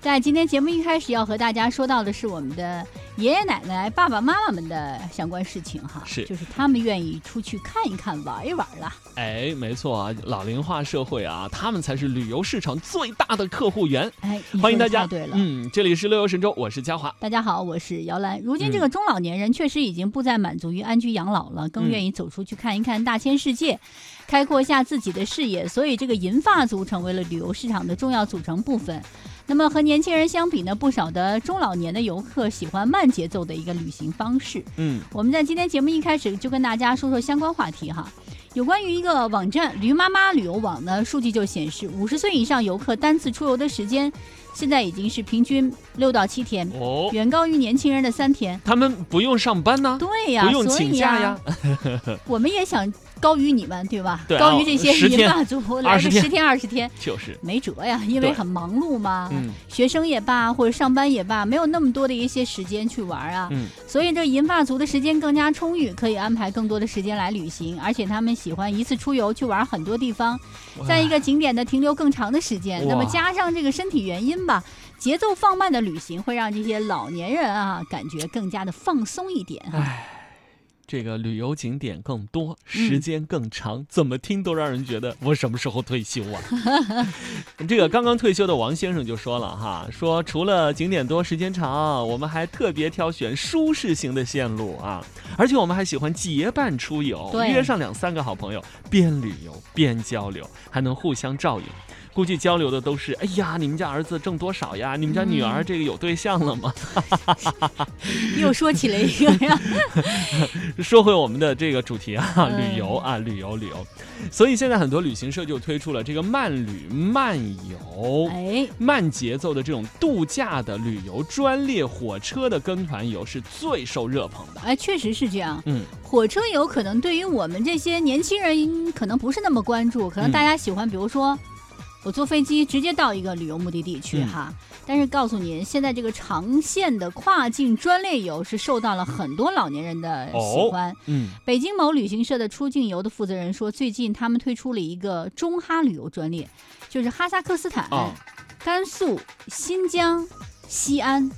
在今天节目一开始要和大家说到的是我们的爷爷奶奶、爸爸妈妈们的相关事情哈，是就是他们愿意出去看一看、玩一玩了。哎，没错啊，老龄化社会啊，他们才是旅游市场最大的客户源。哎，欢迎大家，对了。嗯，这里是乐游神州，我是嘉华。大家好，我是姚兰。如今嗯这个中老年人确实已经不再满足于安居养老了，更嗯愿意走出去看一看大千世界，开阔一下自己的视野。所以，这个银发族成为了旅游市场的重要组成部分。那么和年轻人相比呢，不少的中老年的游客喜欢慢节奏的一个旅行方式。嗯，我们在今天节目一开始就跟大家说说相关话题哈。有关于一个网站“驴妈妈旅游网”呢，数据就显示，五十岁以上游客单次出游的时间，现在已经是平均六到七天，哦，远高于年轻人的三天。他们不用上班呢，对呀，不用请假呀。我们也想高于你们，对吧？高于这些10天银发族，来个十天二十天，就是，没辙呀，因为很忙碌嘛。嗯学生也罢，或者上班也罢，没有那么多的一些时间去玩啊。嗯，所以这银发族的时间更加充裕，可以安排更多的时间来旅行，而且他们喜欢一次出游去玩很多地方，在一个景点的停留更长的时间。那么加上这个身体原因吧，节奏放慢的旅行会让这些老年人啊感觉更加的放松一点哈。唉，这个旅游景点更多，嗯时间更长，怎么听都让人觉得我什么时候退休啊？这个刚刚退休的王先生就说了哈，说除了景点多、时间长，我们还特别挑选舒适型的线路啊，而且我们还喜欢结伴出游，约上两三个好朋友，边旅游边交流，还能互相照应。估计交流的都是，哎呀，你们家儿子挣多少呀？你们家女儿嗯这个有对象了吗？又说起了一个呀，说回我们的这个主题啊，嗯旅游啊，旅游旅游。所以现在很多旅行社就推出了这个慢旅慢游。哎，慢节奏的这种度假的旅游专列火车的跟团游是最受热捧的。哎，确实是这样。嗯，火车游可能对于我们这些年轻人可能不是那么关注，可能嗯大家喜欢，比如说我坐飞机直接到一个旅游目的地去嗯哈。但是告诉您，现在这个长线的跨境专列游是受到了很多老年人的喜欢。嗯，北京某旅行社的出境游的负责人说，最近他们推出了一个中哈旅游专列，就是哈萨克斯坦、哦甘肃、新疆、西安。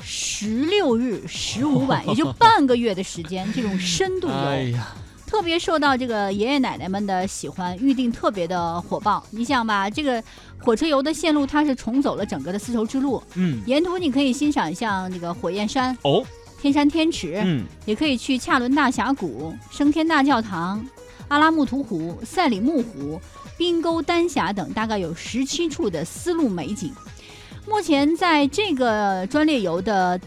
十六日十五晚，也就半个月的时间，这种深度游，哎呀，特别受到这个爷爷奶奶们的喜欢，预定特别的火爆。你想吧，这个火车游的线路它是重走了整个的丝绸之路，嗯，沿途你可以欣赏像这个火焰山、哦，天山天池，嗯，也可以去恰伦大峡谷、升天大教堂、阿拉木图湖、赛里木湖、冰沟丹霞等，大概有十七处的丝路美景。目前在这个专列游的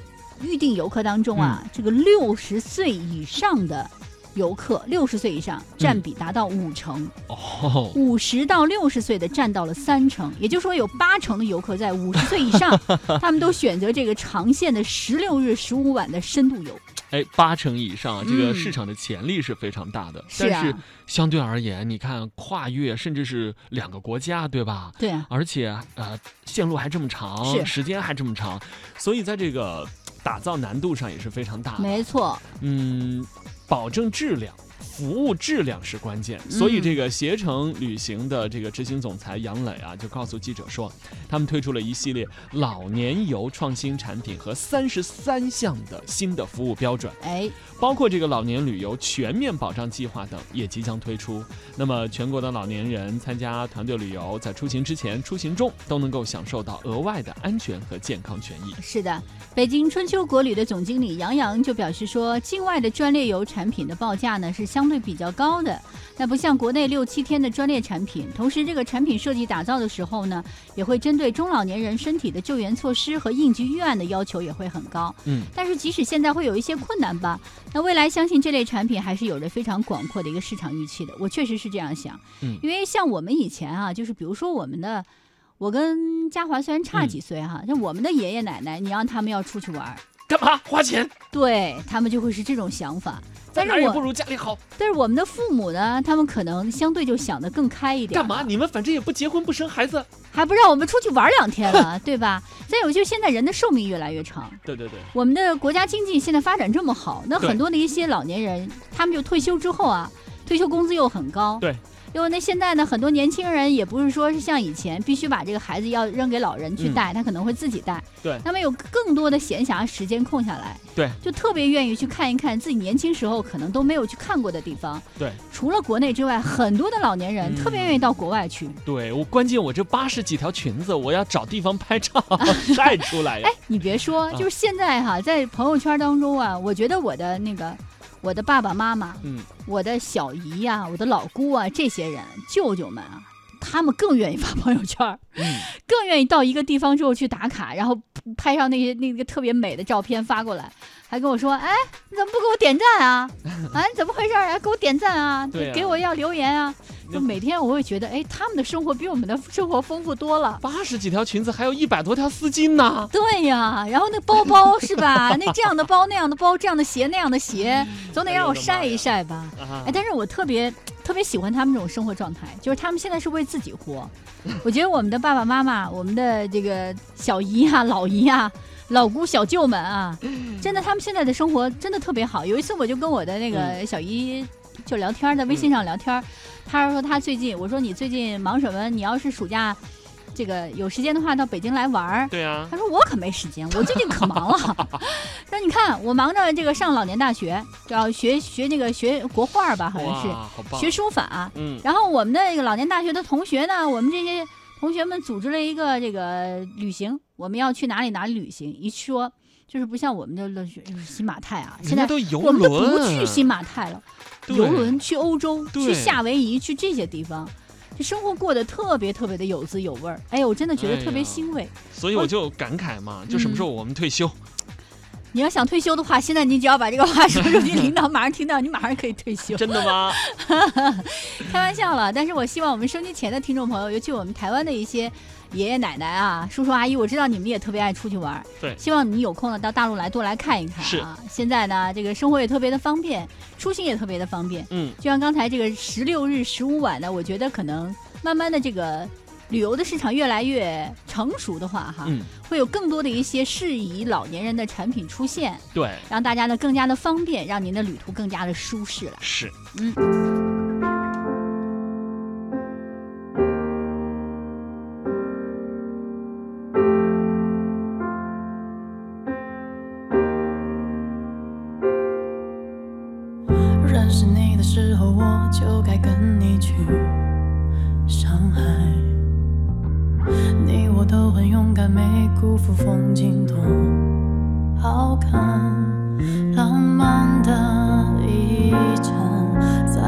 预定游客当中啊，这个六十岁以上的游客，六十岁以上占比达到五成，哦，五十、到六十岁的占到了三成，也就是说有八成的游客在五十岁以上，他们都选择这个长线的十六日十五晚的深度游。哎，八成以上啊，这个嗯市场的潜力是非常大的。但是相对而言，你看跨越甚至是两个国家，对吧？对啊，而且呃，线路还这么长，时间还这么长，所以在这个打造难度上也是非常大的。没错，嗯，保证质量。服务质量是关键，所以嗯这个携程旅行的这个执行总裁杨磊啊，就告诉记者说，他们推出了一系列老年游创新产品和三十三项的新的服务标准。哎，包括这个老年旅游全面保障计划等也即将推出。那么，全国的老年人参加团队旅游，在出行之前、出行中都能够享受到额外的安全和健康权益。是的，北京春秋国旅的总经理杨洋就表示说，境外的专列游产品的报价呢是相对比较高的，那不像国内六七天的专列产品。同时，这个产品设计打造的时候呢，也会针对中老年人身体的救援措施和应急预案的要求也会很高。嗯，但是即使现在会有一些困难吧，那未来相信这类产品还是有着非常广阔的一个市场预期的。我确实是这样想，嗯因为像我们以前啊，就是比如说我们的。我跟嘉华虽然差嗯几岁哈，像我们的爷爷奶奶，你让他们要出去玩儿，干嘛花钱？对他们就会是这种想法。但是我不如家里好。但是我们的父母呢，他们可能相对就想得更开一点。干嘛？？你们反正也不结婚不生孩子。还不让我们出去玩两天了，对吧？再有就现在人的寿命越来越长，对对对，我们的国家经济现在发展这么好，那很多的一些老年人，他们就退休之后啊，退休工资又很高，对，因为那现在呢，很多年轻人也不是说是像以前必须把这个孩子要扔给老人去带，他可能会自己带。对，他们有更多的闲暇时间空下来，对，就特别愿意去看一看自己年轻时候可能都没有去看过的地方。对，除了国内之外，很多的老年人特别愿意到国外去。对我，关键我这八十几条裙子，我要找地方拍照 晒出来呀。哎，你别说，就是现在哈，在朋友圈当中啊，我觉得我的那个。我的爸爸妈妈，嗯，我的小姨呀，我的老姑啊，这些人舅舅们啊，他们更愿意发朋友圈，嗯，更愿意到一个地方之后去打卡，然后拍上那些那个特别美的照片发过来，还跟我说，哎，你怎么不给我点赞啊？哎，你怎么回事啊？给我点赞啊？给我要留言啊？就每天我会觉得，哎，他们的生活比我们的生活丰富多了。八十几条裙子，还有一百多条丝巾呢。对呀，然后那包包是吧？那这样的包，那样的包，这样的鞋，那样的鞋，总得让我晒一晒吧。哎，但是我特别特别喜欢他们这种生活状态，就是他们现在是为自己活。我觉得我们的爸爸妈妈，我们的这个小姨啊、老姨啊、老姑、小舅们啊，真的，他们现在的生活真的特别好。有一次，我就跟我的那个小姨。就聊天，在微信上聊天，她说她最近，我说你最近忙什么？你要是暑假，这个有时间的话，到北京来玩儿。对啊。他说我可没时间，我最近可忙了。说你看我忙着这个上老年大学，要学学这个学国画吧，好像是学书法。嗯。然后我们的这个老年大学的同学呢，我们这些同学们组织了一个这个旅行，我们要去哪里哪里旅行？一说就是不像我们的乐学新马泰啊，现在我们都不去新马泰了。游轮去欧洲，去夏威夷，去这些地方，这生活过得特别特别的有滋有味儿。哎，我真的觉得特别欣慰。所以我就感慨嘛，就什么时候我们退休？你要想退休的话，现在你只要把这个话说出去，领导马上听到，你马上可以退休。真的吗？开玩笑了，但是我希望我们收机前的听众朋友，尤其我们台湾的一些。爷爷奶奶啊，叔叔阿姨，我知道你们也特别爱出去玩。对，希望你有空呢到大陆来多来看一看啊。现在呢，这个生活也特别的方便，出行也特别的方便。嗯，就像刚才这个十六日十五晚呢，我觉得可能慢慢的这个旅游的市场越来越成熟的话，哈，会有更多的一些适宜老年人的产品出现。对，让大家呢更加的方便，让您的旅途更加的舒适了。是，嗯。还没辜负风景多好看浪漫的一场在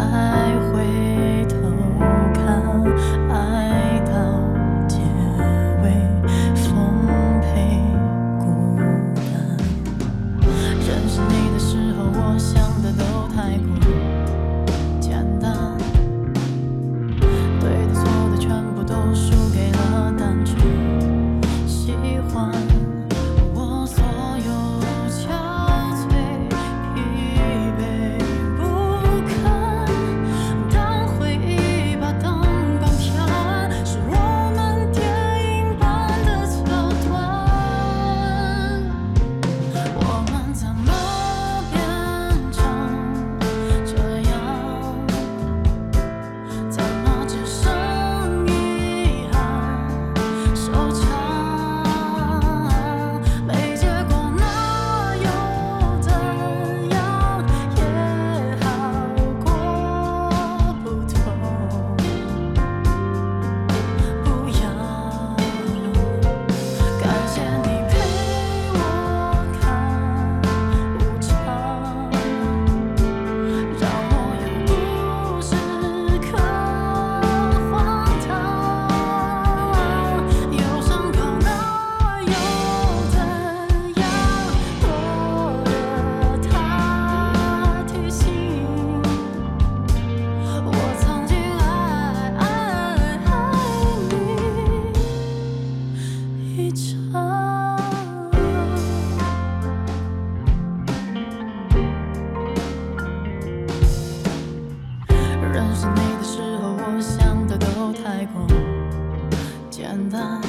认识你的时候我想的都太过简单。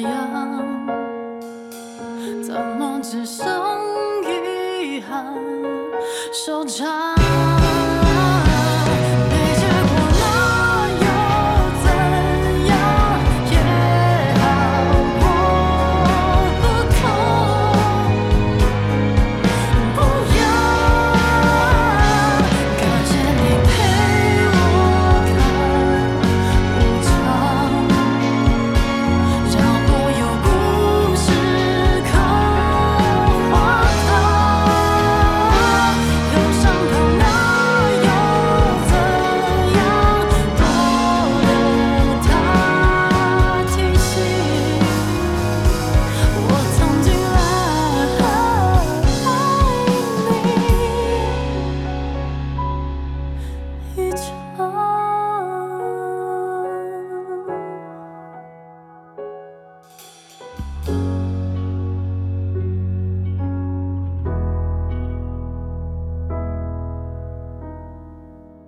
样，怎么只剩遗憾收场？